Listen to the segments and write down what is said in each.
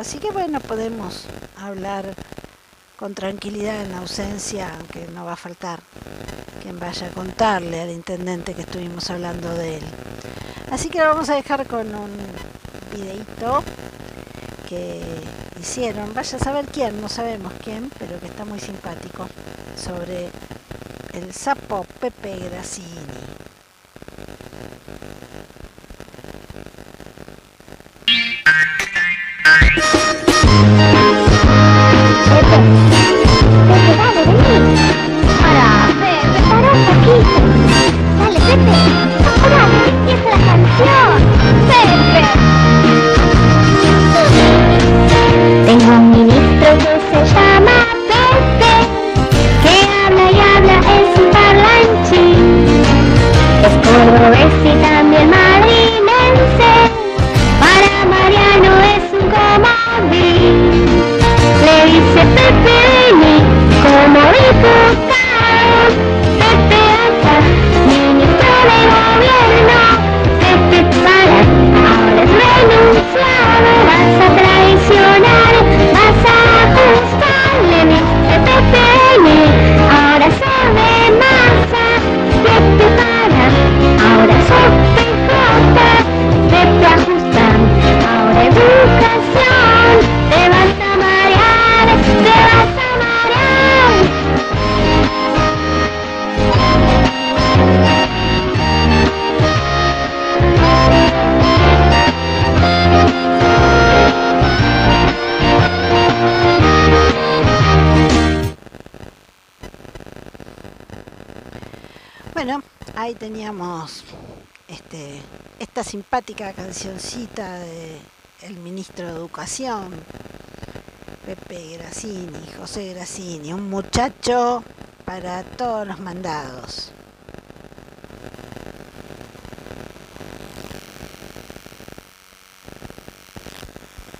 así que bueno, podemos hablar con tranquilidad en ausencia, aunque no va a faltar quien vaya a contarle al intendente que estuvimos hablando de él. Así que lo vamos a dejar con un videito que hicieron, vaya a saber quién, no sabemos quién, pero que está muy simpático, sobre el sapo Pepe Grassini. Ahí teníamos este, esta simpática cancioncita de el ministro de Educación, Pepe Grassini, José Grassini, un muchacho para todos los mandados.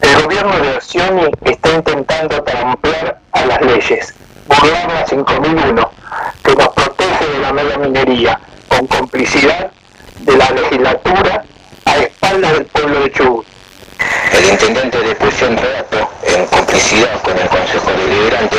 El gobierno de Orsioni está intentando trampear a las leyes, burlar la 5001, que nos protege de la mega minería, con complicidad de la legislatura a espaldas del pueblo de Chubut. El intendente de Prisión Reato, en complicidad con el Consejo Deliberante,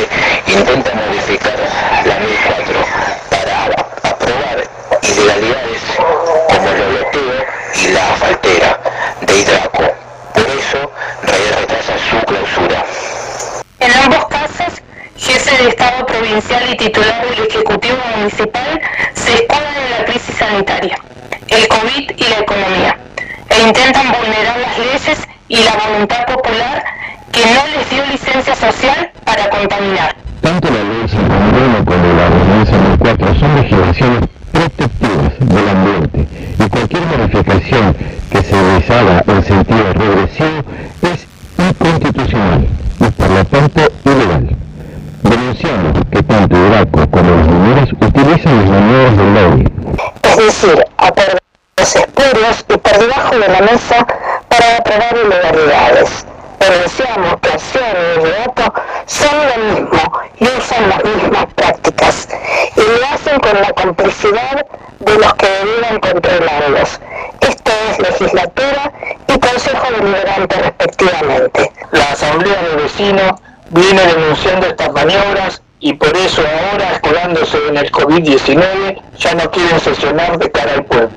las mismas prácticas y lo hacen con la complicidad de los que debieran controlarlos. Esto es legislatura y Consejo Deliberante respectivamente. La Asamblea de Vecinos viene denunciando estas maniobras y por eso ahora, escudándose en el COVID-19, ya no quieren sesionar de cara al pueblo,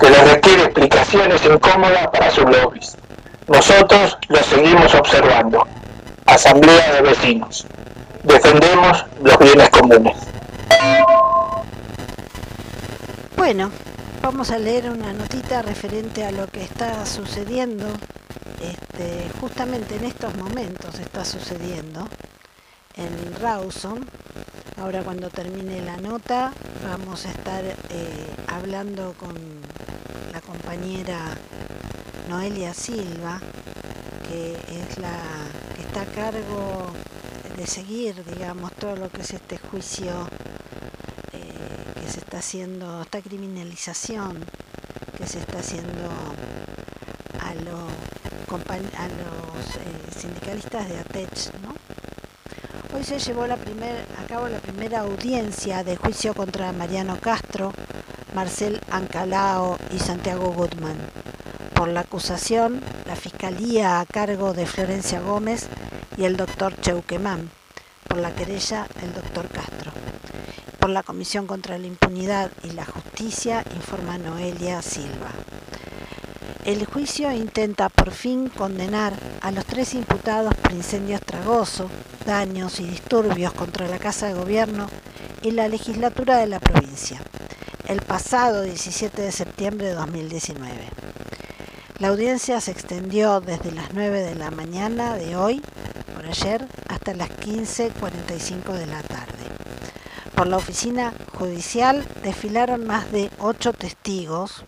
que les requiere explicaciones incómodas para sus lobbies. Nosotros lo seguimos observando. Asamblea de Vecinos. Defendemos los bienes comunes. Bueno, vamos a leer una notita referente a lo que está sucediendo, este, justamente en estos momentos está sucediendo en Rawson. Ahora cuando termine la nota vamos a estar eh, hablando con la compañera Noelia Silva, que es la que está a cargo de seguir, digamos, todo lo que es este juicio eh, que se está haciendo, esta criminalización que se está haciendo los, a los eh, sindicalistas de ATECH. ¿no? Hoy se llevó la a cabo la primera audiencia de juicio contra Mariano Castro, Marcel Ancalao y Santiago Goodman. Por la acusación, la Fiscalía a cargo de Florencia Gómez y el doctor Cheuquemán. Por la querella, el doctor Castro. Por la Comisión contra la Impunidad y la Justicia, informa Noelia Silva. El juicio intenta por fin condenar a los tres imputados por incendios tragoso, daños y disturbios contra la Casa de Gobierno y la legislatura de la provincia, el pasado 17 de septiembre de 2019. La audiencia se extendió desde las 9 de la mañana de hoy, por ayer, hasta las 15.45 de la tarde. Por la oficina judicial desfilaron más de ocho testigos,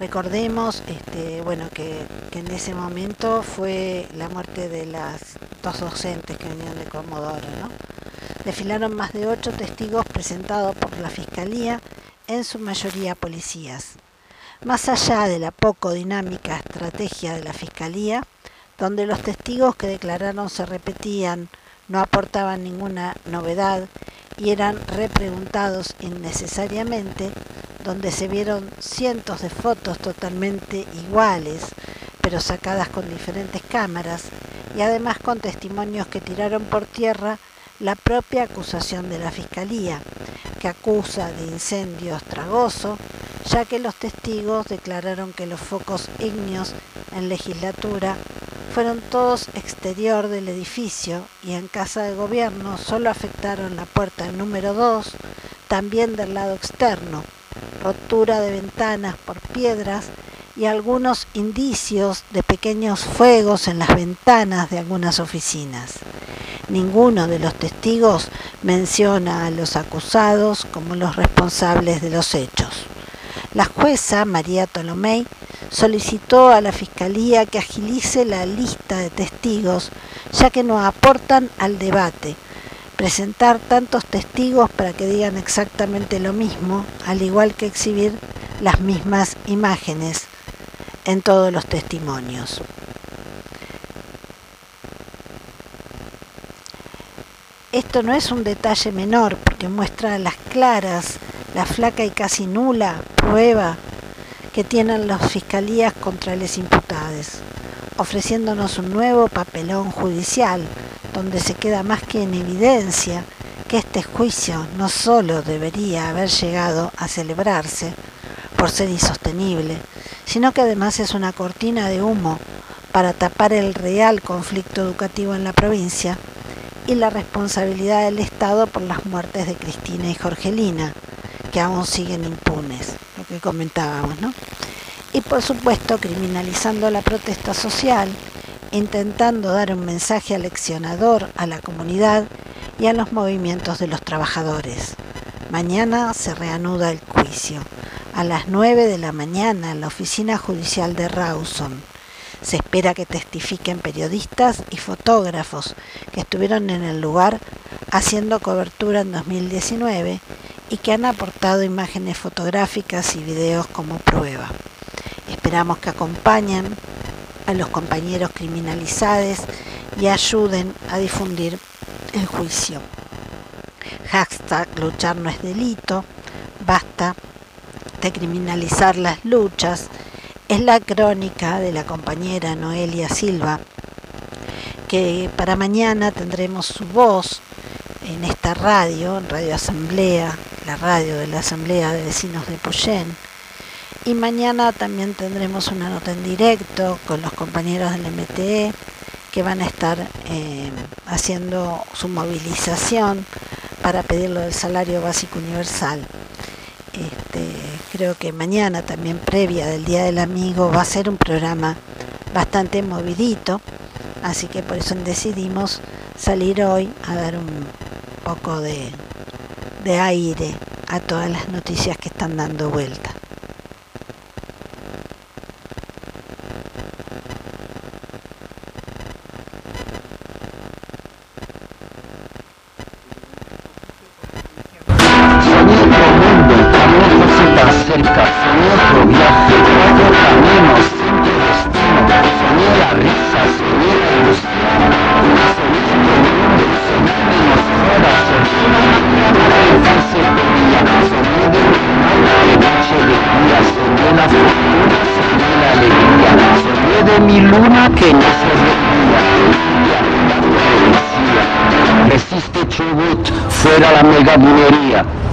Recordemos este, bueno, que, en ese momento fue la muerte de las dos docentes que venían de Comodoro. ¿no? Desfilaron más de ocho testigos presentados por la Fiscalía, en su mayoría policías. Más allá de la poco dinámica estrategia de la Fiscalía, donde los testigos que declararon se repetían, no aportaban ninguna novedad y eran repreguntados innecesariamente, donde se vieron cientos de fotos totalmente iguales, pero sacadas con diferentes cámaras, y además con testimonios que tiraron por tierra la propia acusación de la Fiscalía, que acusa de incendio estragoso, ya que los testigos declararon que los focos ígneos en legislatura fueron todos exterior del edificio y en casa de gobierno solo afectaron la puerta número 2, también del lado externo, rotura de ventanas por piedras y algunos indicios de pequeños fuegos en las ventanas de algunas oficinas. Ninguno de los testigos menciona a los acusados como los responsables de los hechos. La jueza María Tolomei solicitó a la Fiscalía que agilice la lista de testigos, ya que no aportan al debate, presentar tantos testigos para que digan exactamente lo mismo, al igual que exhibir las mismas imágenes en todos los testimonios. Esto no es un detalle menor porque muestra las claras la flaca y casi nula prueba que tienen las fiscalías contra los imputados, ofreciéndonos un nuevo papelón judicial donde se queda más que en evidencia que este juicio no solo debería haber llegado a celebrarse por ser insostenible, sino que además es una cortina de humo para tapar el real conflicto educativo en la provincia y la responsabilidad del Estado por las muertes de Cristina y Jorgelina, que aún siguen impunes, lo que comentábamos, ¿no? Y por supuesto criminalizando la protesta social intentando dar un mensaje aleccionador a la comunidad y a los movimientos de los trabajadores. Mañana se reanuda el juicio, a las 9 de la mañana en la oficina judicial de Rawson. Se espera que testifiquen periodistas y fotógrafos que estuvieron en el lugar haciendo cobertura en 2019 y que han aportado imágenes fotográficas y videos como prueba. Esperamos que acompañen a los compañeros criminalizados y ayuden a difundir el juicio. Hashtag luchar no es delito, basta de criminalizar las luchas, es la crónica de la compañera Noelia Silva, que para mañana tendremos su voz en esta radio, en Radio Asamblea, la radio de la Asamblea de Vecinos de Puyén, y mañana también tendremos una nota en directo con los compañeros del MTE que van a estar eh, haciendo su movilización para pedir lo del salario básico universal. Este, creo que mañana también previa del Día del Amigo va a ser un programa bastante movidito, así que por eso decidimos salir hoy a dar un poco de, de aire a todas las noticias que están dando vuelta. Fuera la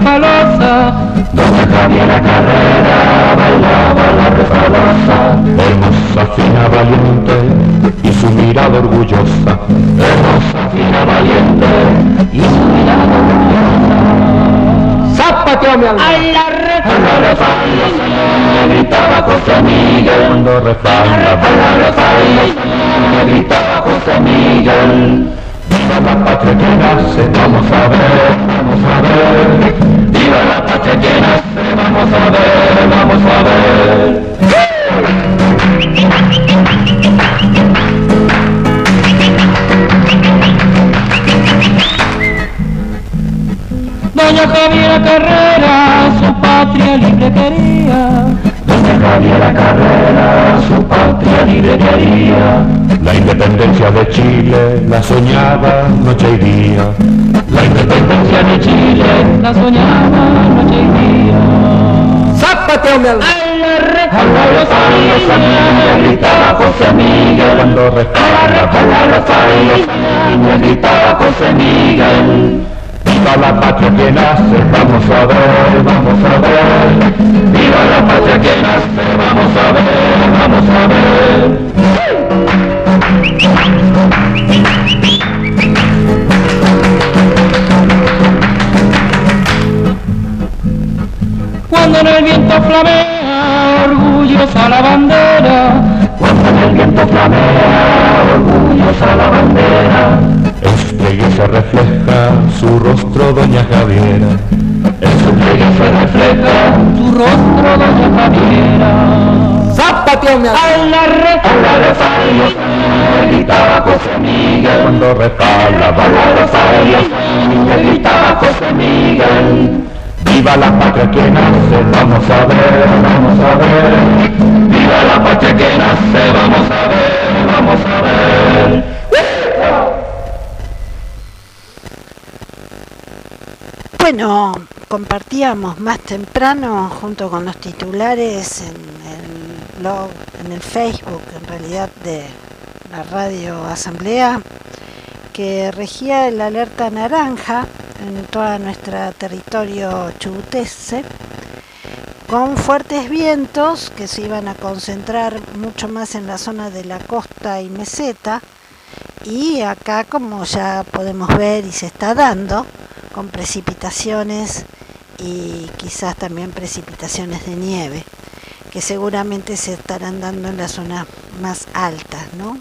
refalosa. Doña Javiera Carrera bailaba la refalosa. Hermosa, fina, valiente y su mirada orgullosa. Hermosa, fina, valiente y su mirada orgullosa. ¡Zápate, mi alma! A la refalosa me gritaba José Miguel. Cuando refalosa, cuando refalosa me gritaba José Miguel. Viva la patria que nace, vamos a ver, vamos a ver. Viva la patria que nace, vamos a ver, vamos a ver. Doña Javiera Carrera su patria libre quería. Doña Javiera Carrera, su patria libre quería. La independencia de Chile la soñaba noche y día. La independencia de Chile La soñaba noche y día. ¡Zápate, me gritaba José Miguel. Cuando refalosa, a refalosa me gritaba José Miguel. Viva la patria que nace, vamos a ver, vamos a ver. Viva la patria que nace, vamos a ver, vamos a ver. Cuando en el viento flamea orgullosa la bandera, cuando en el viento flamea orgullosa la bandera, en su pliegue se refleja su rostro doña Javiera, en su pliegue se refleja su rostro doña Javiera. Zapateo, a la red, a la red, gritaba José Miguel. Cuando refalaba A la refalio, gritaba José Miguel. Viva la patria que nace, vamos a ver, vamos a ver. Viva la patria que nace, vamos a ver, vamos a ver. Bueno, compartíamos más temprano junto con los titulares en el Facebook, en realidad de la radio Asamblea, que regía el alerta naranja en todo nuestro territorio chubutense, con fuertes vientos que se iban a concentrar mucho más en la zona de la costa y meseta, y acá como ya podemos ver y se está dando, con precipitaciones y quizás también precipitaciones de nieve, que seguramente se estarán dando en las zonas más altas ¿no?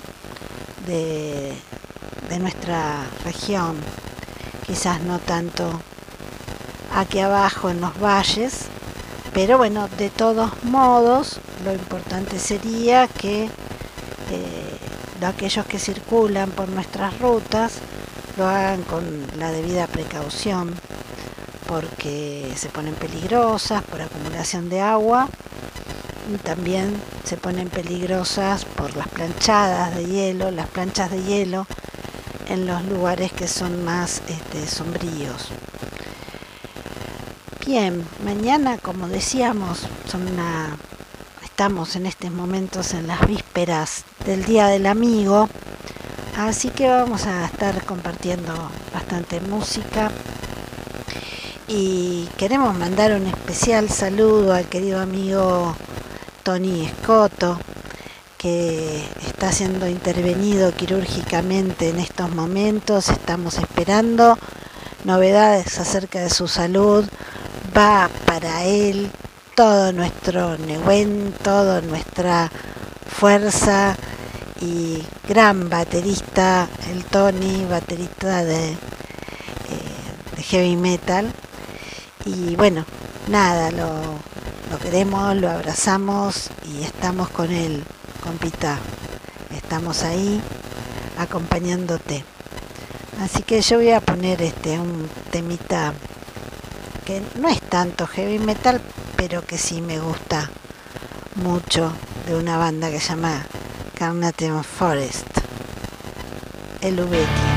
De, nuestra región, quizás no tanto aquí abajo en los valles, pero bueno, de todos modos, lo importante sería que eh, aquellos que circulan por nuestras rutas lo hagan con la debida precaución porque se ponen peligrosas por acumulación de agua también se ponen peligrosas por las planchadas de hielo, las planchas de hielo en los lugares que son más este, sombríos. Bien, mañana como decíamos, estamos en estos momentos en las vísperas del Día del Amigo Así que vamos a estar compartiendo bastante música y queremos mandar un especial saludo al querido amigo Tony Escoto que está siendo intervenido quirúrgicamente en estos momentos. Estamos esperando novedades acerca de su salud. Va para él todo nuestro Nehuen, toda nuestra fuerza y gran baterista, el Tony, baterista de, eh, de heavy metal. Y bueno, nada, lo, lo, queremos, lo abrazamos y estamos con él, compita. Estamos ahí acompañándote. Así que yo voy a poner este un temita que no es tanto heavy metal, pero que sí me gusta mucho de una banda que se llama Carnation Forest, el Ubetia.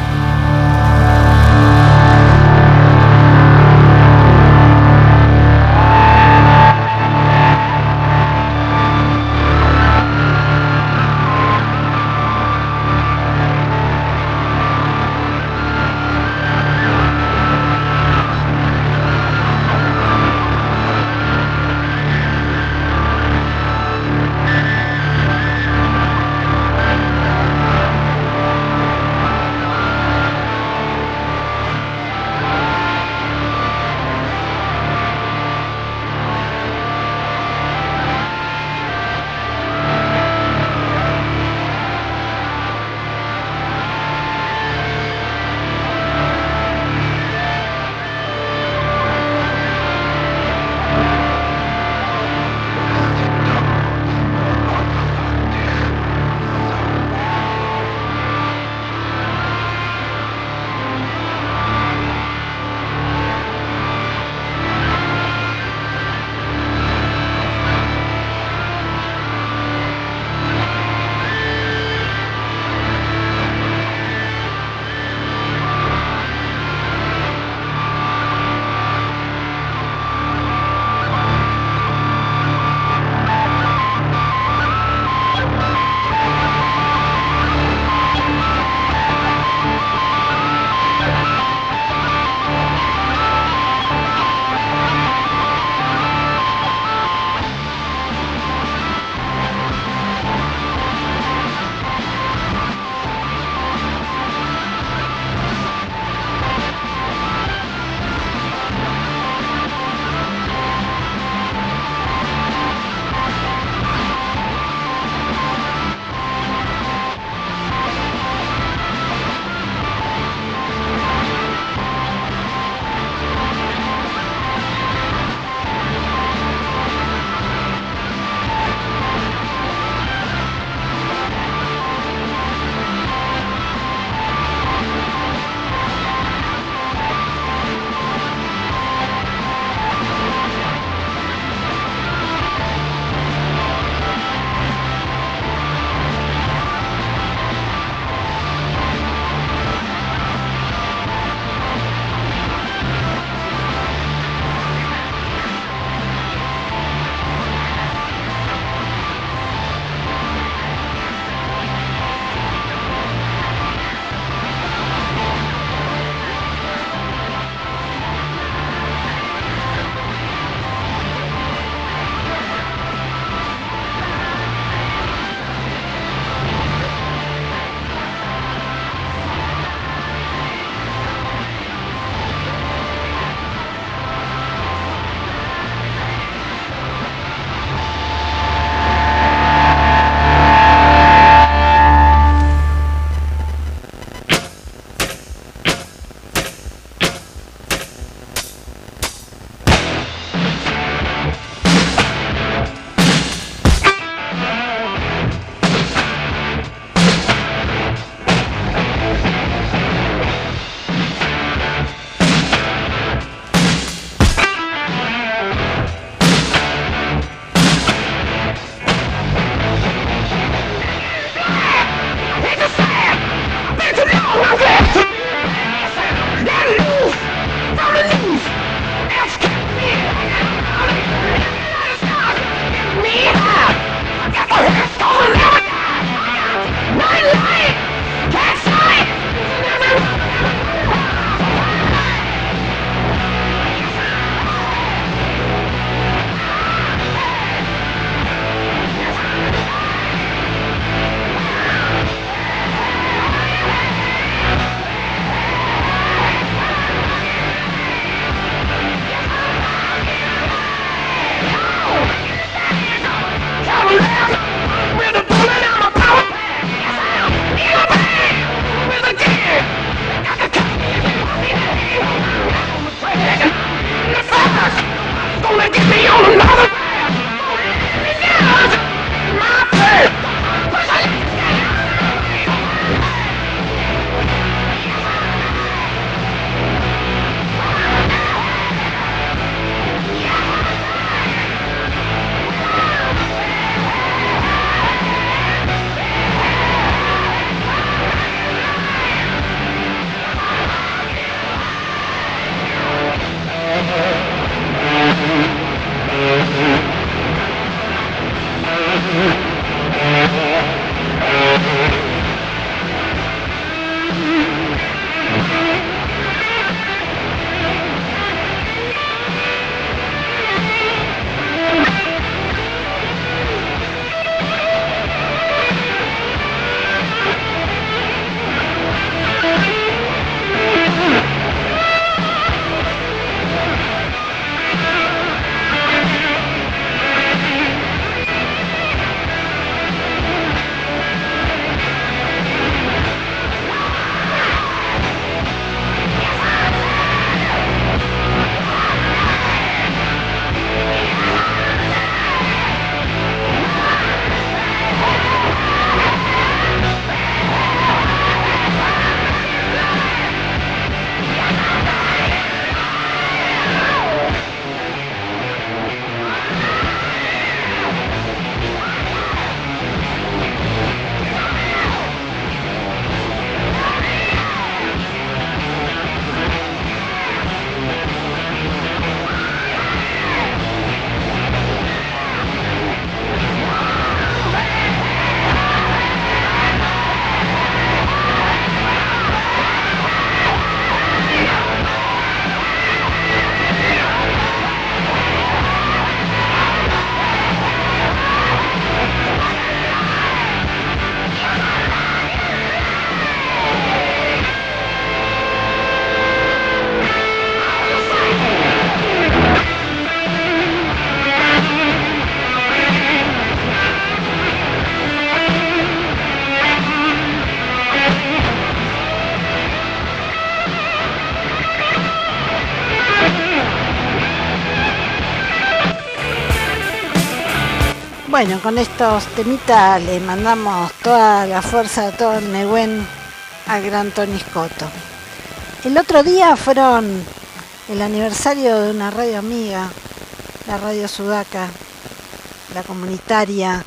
Bueno, con estos temitas le mandamos toda la fuerza, todo el Nehuen al gran Tony Scotto. El otro día fueron el aniversario de una radio amiga, la Radio Sudaca, la comunitaria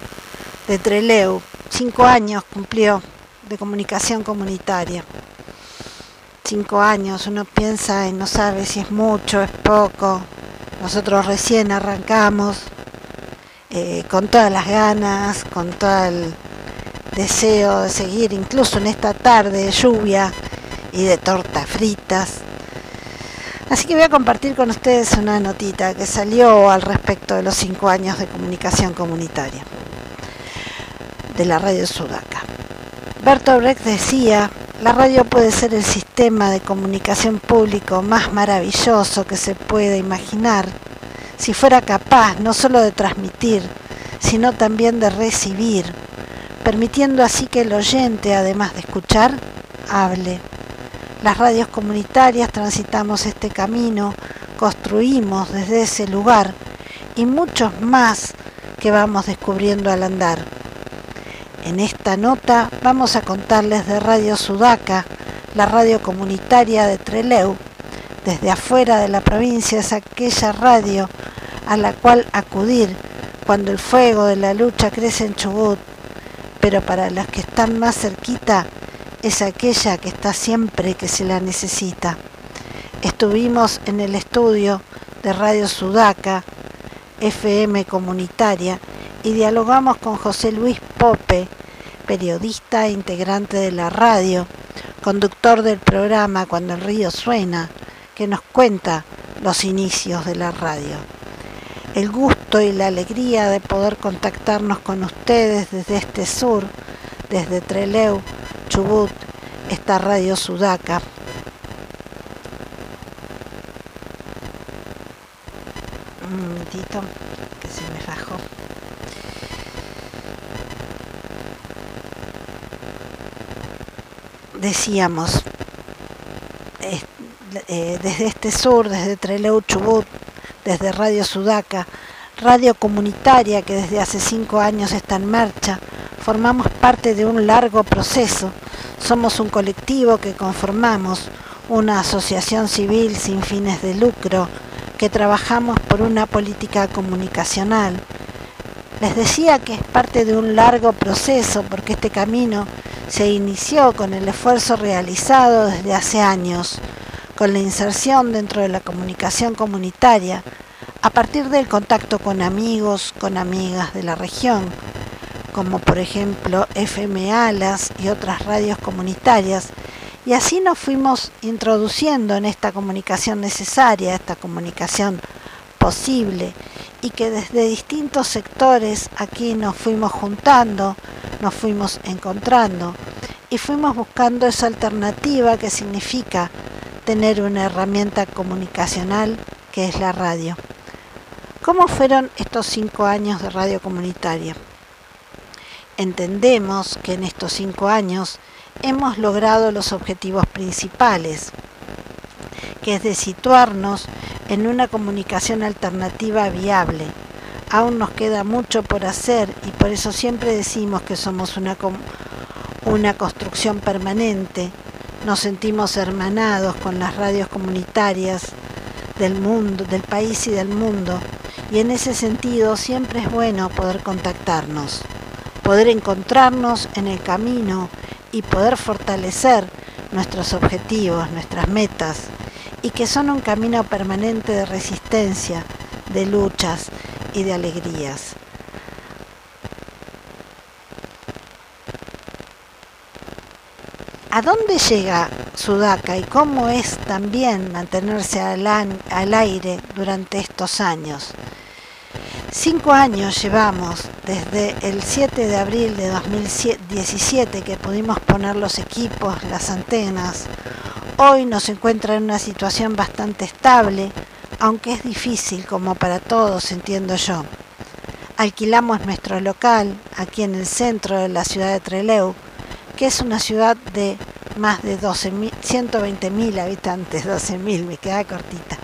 de Treleu. Cinco años cumplió de comunicación comunitaria. Cinco años, uno piensa y no sabe si es mucho, es poco. Nosotros recién arrancamos eh, con todas las ganas, con todo el deseo de seguir, incluso en esta tarde de lluvia y de tortas fritas. Así que voy a compartir con ustedes una notita que salió al respecto de los cinco años de comunicación comunitaria de la radio Sudaca. Bertolt Brecht decía, la radio puede ser el sistema de comunicación público más maravilloso que se puede imaginar si fuera capaz no solo de transmitir, sino también de recibir, permitiendo así que el oyente, además de escuchar, hable las radios comunitarias transitamos este camino, construimos desde ese lugar y muchos más que vamos descubriendo al andar. En esta nota vamos a contarles de Radio Sudaca, la radio comunitaria de Treleu. Desde afuera de la provincia es aquella radio a la cual acudir cuando el fuego de la lucha crece en Chubut, pero para los que están más cerquita es aquella que está siempre que se la necesita. Estuvimos en el estudio de Radio Sudaca, FM comunitaria, y dialogamos con José Luis Pope, periodista e integrante de la radio, conductor del programa Cuando el río suena, que nos cuenta los inicios de la radio. El gusto y la alegría de poder contactarnos con ustedes desde este sur, desde Treleu, Chubut, esta radio sudaca. Un momentito, que se me bajó. Decíamos, eh, desde este sur, desde Treleu Chubut, desde Radio Sudaca, radio comunitaria que desde hace cinco años está en marcha, formamos parte de un largo proceso. Somos un colectivo que conformamos una asociación civil sin fines de lucro, que trabajamos por una política comunicacional. Les decía que es parte de un largo proceso porque este camino se inició con el esfuerzo realizado desde hace años, con la inserción dentro de la comunicación comunitaria, a partir del contacto con amigos, con amigas de la región, como por ejemplo FM Alas y otras radios comunitarias, y así nos fuimos introduciendo en esta comunicación necesaria, esta comunicación posible, y que desde distintos sectores aquí nos fuimos juntando, nos fuimos encontrando y fuimos buscando esa alternativa que significa tener una herramienta comunicacional que es la radio. ¿Cómo fueron estos cinco años de radio comunitaria? entendemos que en estos cinco años hemos logrado los objetivos principales, que es de situarnos en una comunicación alternativa viable. Aún nos queda mucho por hacer y por eso siempre decimos que somos una, una construcción permanente. Nos sentimos hermanados con las radios comunitarias del mundo, del país y del mundo. Y en ese sentido siempre es bueno poder contactarnos poder encontrarnos en el camino y poder fortalecer nuestros objetivos, nuestras metas, y que son un camino permanente de resistencia, de luchas y de alegrías. ¿A dónde llega Sudaca y cómo es también mantenerse al, aire durante estos años? Cinco años llevamos desde el 7 de abril de 2017 que pudimos poner los equipos, las antenas. Hoy nos encuentra en una situación bastante estable, aunque es difícil como para todos, entiendo yo. Alquilamos nuestro local aquí en el centro de la ciudad de Treleu, que es una ciudad de más de 120.000 habitantes, 12.000, me queda cortita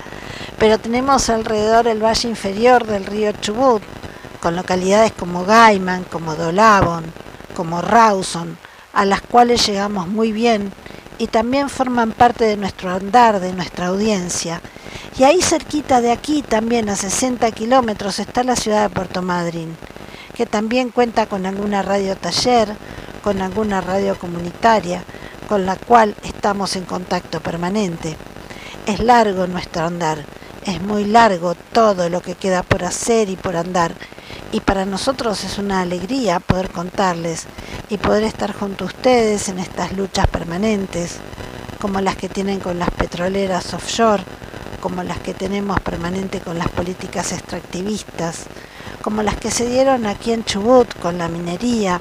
pero tenemos alrededor el valle inferior del río Chubut, con localidades como Gaiman, como Dolavon, como Rawson, a las cuales llegamos muy bien y también forman parte de nuestro andar, de nuestra audiencia. Y ahí cerquita de aquí, también a 60 kilómetros, está la ciudad de Puerto Madryn, que también cuenta con alguna radio taller, con alguna radio comunitaria, con la cual estamos en contacto permanente. Es largo nuestro andar, es muy largo todo lo que queda por hacer y por andar, y para nosotros es una alegría poder contarles y poder estar junto a ustedes en estas luchas permanentes, como las que tienen con las petroleras offshore, como las que tenemos permanente con las políticas extractivistas, como las que se dieron aquí en Chubut con la minería.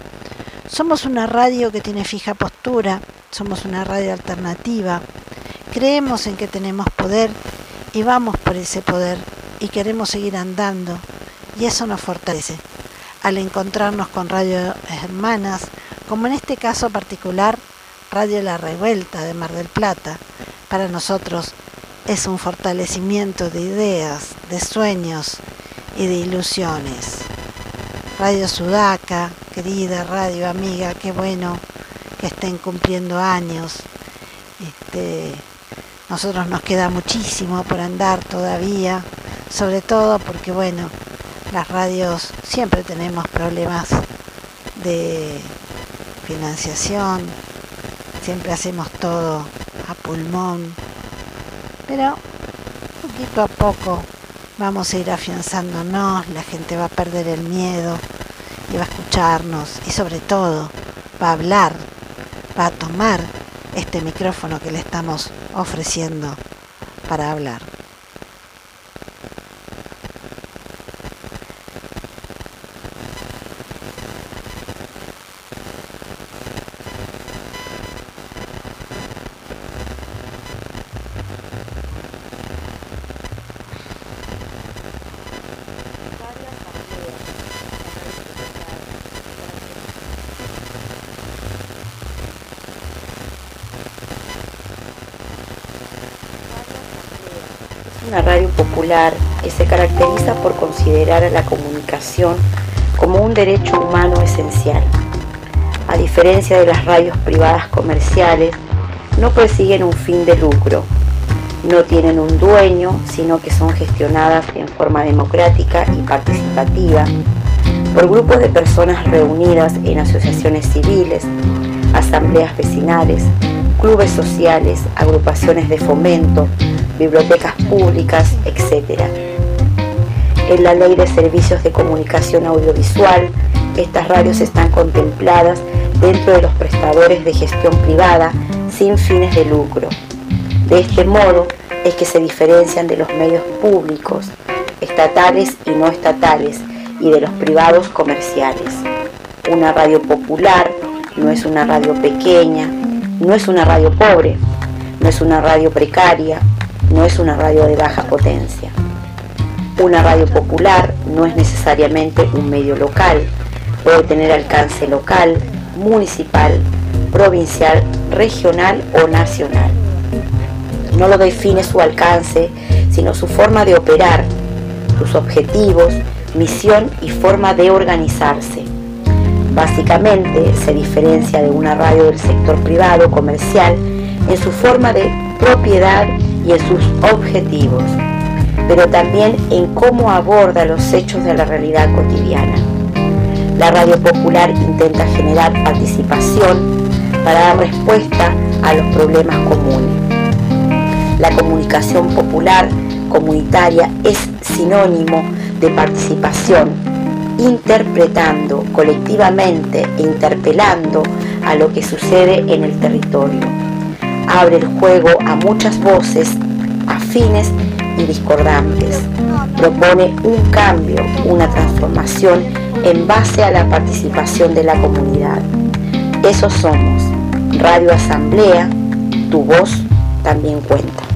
Somos una radio que tiene fija postura, somos una radio alternativa, creemos en que tenemos poder y vamos por ese poder y queremos seguir andando y eso nos fortalece al encontrarnos con radio hermanas, como en este caso particular Radio La Revuelta de Mar del Plata. Para nosotros es un fortalecimiento de ideas, de sueños y de ilusiones. Radio Sudaca, querida radio amiga, qué bueno que estén cumpliendo años. Este, nosotros nos queda muchísimo por andar todavía, sobre todo porque bueno, las radios siempre tenemos problemas de financiación, siempre hacemos todo a pulmón, pero poquito a poco vamos a ir afianzándonos, la gente va a perder el miedo y va a escucharnos y sobre todo va a hablar, va a tomar este micrófono que le estamos ofreciendo para hablar. Popular que se caracteriza por considerar a la comunicación como un derecho humano esencial. A diferencia de las radios privadas comerciales, no persiguen un fin de lucro, no tienen un dueño, sino que son gestionadas en forma democrática y participativa por grupos de personas reunidas en asociaciones civiles, asambleas vecinales, clubes sociales, agrupaciones de fomento, bibliotecas públicas, etc. En la Ley de Servicios de Comunicación Audiovisual, estas radios están contempladas dentro de los prestadores de gestión privada sin fines de lucro. De este modo es que se diferencian de los medios públicos, estatales y no estatales, y de los privados comerciales. Una radio popular no es una radio pequeña, no es una radio pobre, no es una radio precaria, no es una radio de baja potencia. Una radio popular no es necesariamente un medio local, puede tener alcance local, municipal, provincial, regional o nacional. No lo define su alcance, sino su forma de operar, sus objetivos, misión y forma de organizarse. Básicamente se diferencia de una radio del sector privado comercial en su forma de propiedad y en sus objetivos, pero también en cómo aborda los hechos de la realidad cotidiana. La radio popular intenta generar participación para dar respuesta a los problemas comunes. La comunicación popular comunitaria es sinónimo de participación, interpretando colectivamente e interpelando a lo que sucede en el territorio abre el juego a muchas voces afines y discordantes. Propone un cambio, una transformación en base a la participación de la comunidad. Eso somos. Radio Asamblea, tu voz también cuenta.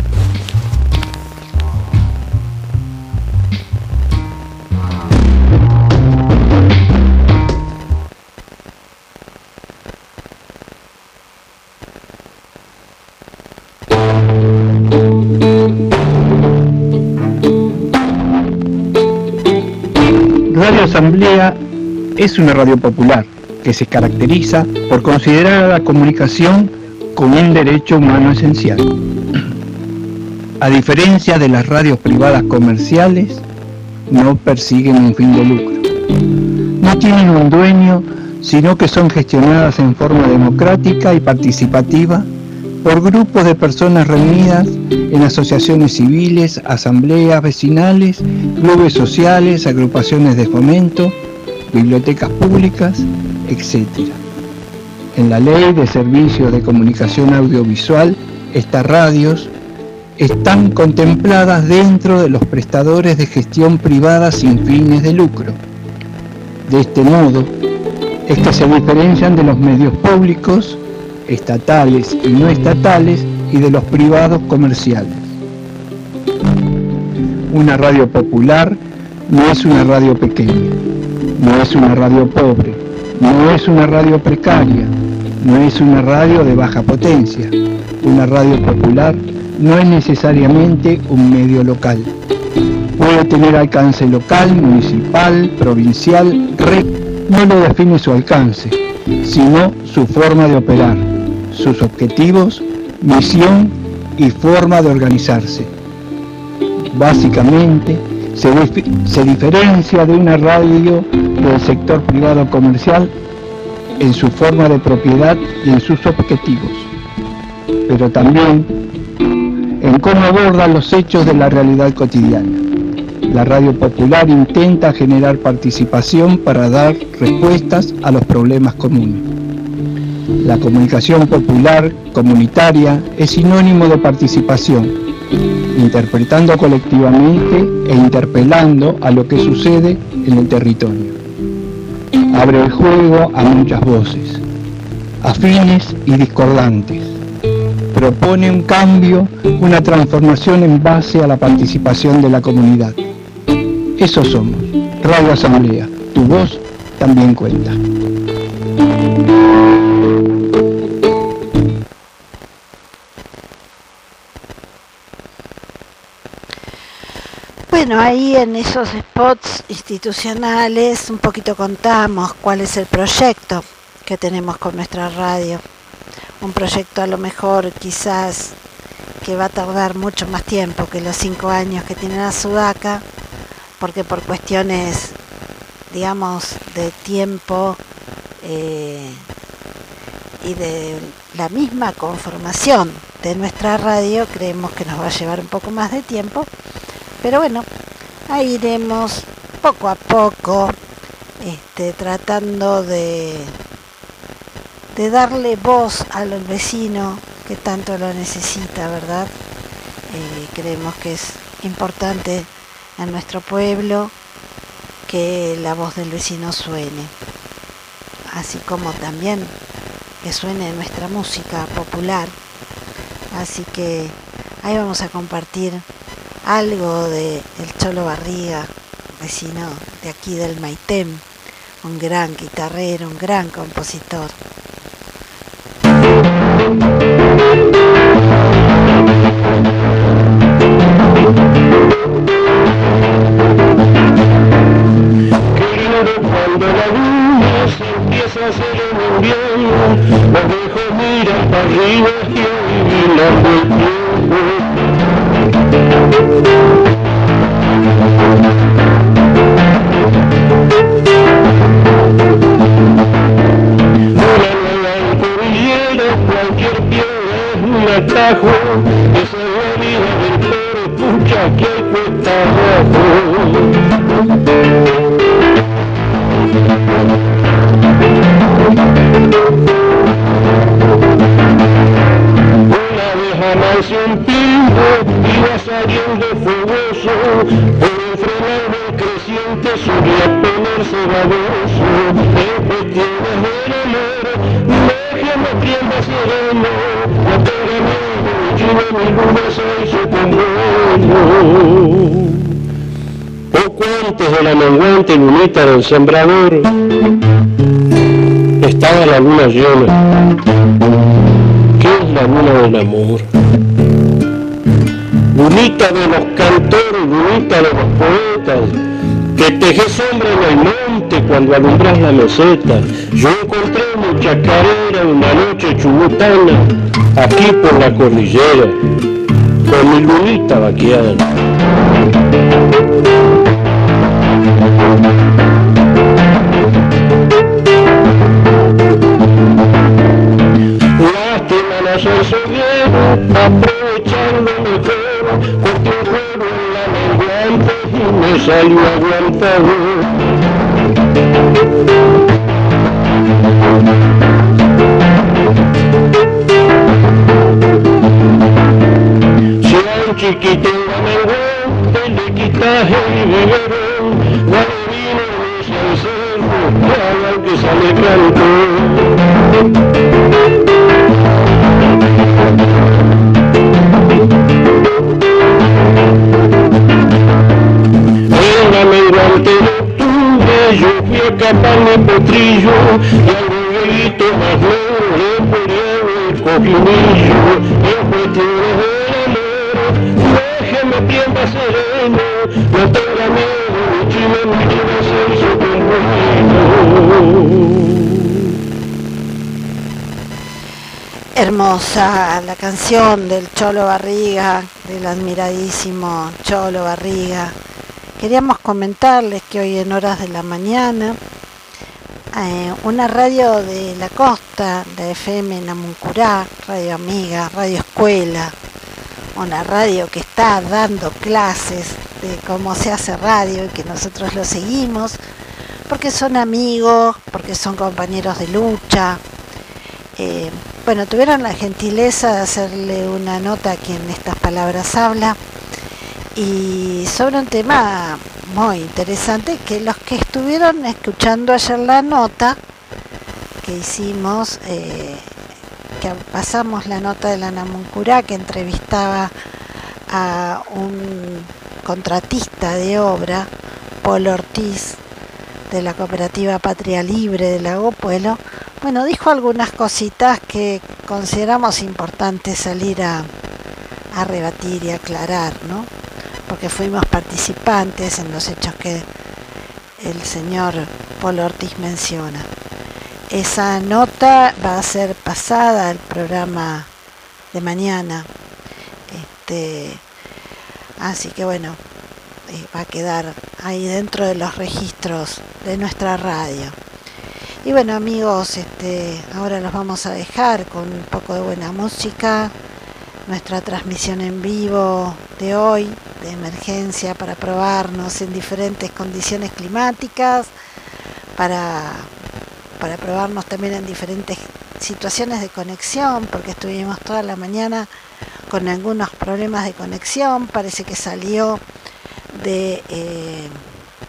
Asamblea es una radio popular que se caracteriza por considerar a la comunicación como un derecho humano esencial. A diferencia de las radios privadas comerciales, no persiguen un fin de lucro. No tienen un dueño, sino que son gestionadas en forma democrática y participativa por grupos de personas reunidas en asociaciones civiles, asambleas vecinales, clubes sociales, agrupaciones de fomento, bibliotecas públicas, etc. En la Ley de Servicios de Comunicación Audiovisual, estas radios están contempladas dentro de los prestadores de gestión privada sin fines de lucro. De este modo, es que se diferencian de los medios públicos estatales y no estatales y de los privados comerciales. Una radio popular no es una radio pequeña, no es una radio pobre, no es una radio precaria, no es una radio de baja potencia. Una radio popular no es necesariamente un medio local. Puede tener alcance local, municipal, provincial, red. No lo define su alcance, sino su forma de operar sus objetivos, misión y forma de organizarse. Básicamente, se, se, diferencia de una radio del sector privado comercial en su forma de propiedad y en sus objetivos, pero también en cómo aborda los hechos de la realidad cotidiana. La radio popular intenta generar participación para dar respuestas a los problemas comunes. La comunicación popular, comunitaria, es sinónimo de participación, interpretando colectivamente e interpelando a lo que sucede en el territorio. Abre el juego a muchas voces, afines y discordantes. Propone un cambio, una transformación en base a la participación de la comunidad. Eso somos, Radio Asamblea, tu voz también cuenta. Bueno, ahí en esos spots institucionales un poquito contamos cuál es el proyecto que tenemos con nuestra radio. Un proyecto a lo mejor quizás que va a tardar mucho más tiempo que los cinco años que tiene la Sudaca, porque por cuestiones, digamos, de tiempo eh, y de la misma conformación de nuestra radio, creemos que nos va a llevar un poco más de tiempo pero bueno, ahí iremos poco a poco este, tratando de, de darle voz al vecino que tanto lo necesita, ¿verdad? Eh, creemos que es importante en nuestro pueblo que la voz del vecino suene, así como también que suene nuestra música popular. Así que ahí vamos a compartir algo de el Cholo Barriga, vecino de aquí del Maitem, un gran guitarrero, un gran compositor. los viejos miran para arriba y la cualquier piedra es un atajo, la menguante lunita del sembrador, estaba la luna llena, que es la luna del amor lunita de los cantores, lunita de los poetas, que teje sombra en el monte cuando alumbras la meseta. Yo encontré mucha carrera una noche chubutana, aquí por la cordillera, con mi lunita vaqueada. Aprovechando mejor, corté un juego en la menguante y me salió aguantado. Si a un chiquito menguante le quitas el biberón, la vino no se encerro, hagan que sale En capar mi potrillo y al huevito más negro le ponía el cojinillo en cuestiones del amor. Déjeme tiempo sereno, no tenga miedo, mi chile me quiere ser su compañero. Hermosa la canción del Cholo Barriga, del admiradísimo Cholo Barriga. Queríamos comentarles que hoy en horas de la mañana eh, una radio de la costa, la FM Namuncurá, Radio Amiga, Radio Escuela, una radio que está dando clases de cómo se hace radio y que nosotros lo seguimos, porque son amigos, porque son compañeros de lucha. Eh, bueno, tuvieron la gentileza de hacerle una nota a quien estas palabras habla y sobre un tema muy interesante que los que estuvieron escuchando ayer la nota que hicimos, eh, que pasamos la nota de la Namuncurá que entrevistaba a un contratista de obra, Paul Ortiz, de la cooperativa Patria Libre de Lago Pueblo, bueno, dijo algunas cositas que consideramos importantes salir a, a rebatir y aclarar, ¿no? Porque fuimos participantes en los hechos que el señor Paul Ortiz menciona. Esa nota va a ser pasada al programa de mañana. Este, así que bueno, eh, va a quedar ahí dentro de los registros de nuestra radio. Y bueno amigos, este, ahora los vamos a dejar con un poco de buena música. Nuestra transmisión en vivo de hoy, de emergencia, para probarnos en diferentes condiciones climáticas, para, para probarnos también en diferentes situaciones de conexión, porque estuvimos toda la mañana con algunos problemas de conexión, parece que salió de eh,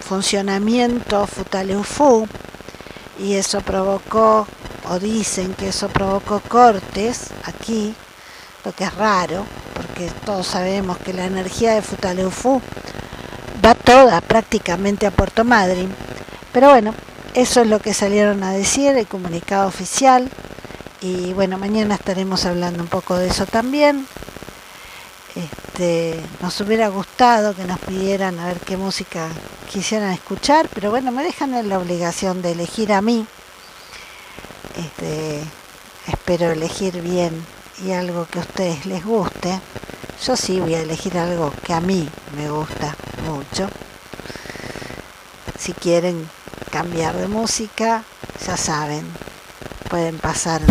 funcionamiento Futaleufú y eso provocó, o dicen que eso provocó cortes aquí, que es raro, porque todos sabemos que la energía de Futaleufú va toda prácticamente a Puerto Madryn, pero bueno, eso es lo que salieron a decir, el comunicado oficial, y bueno, mañana estaremos hablando un poco de eso también. Este, nos hubiera gustado que nos pidieran a ver qué música quisieran escuchar, pero bueno, me dejan en la obligación de elegir a mí. Este, espero elegir bien y algo que a ustedes les guste. Yo sí voy a elegir algo que a mí me gusta mucho. Si quieren cambiar de música, ya saben, pueden pasar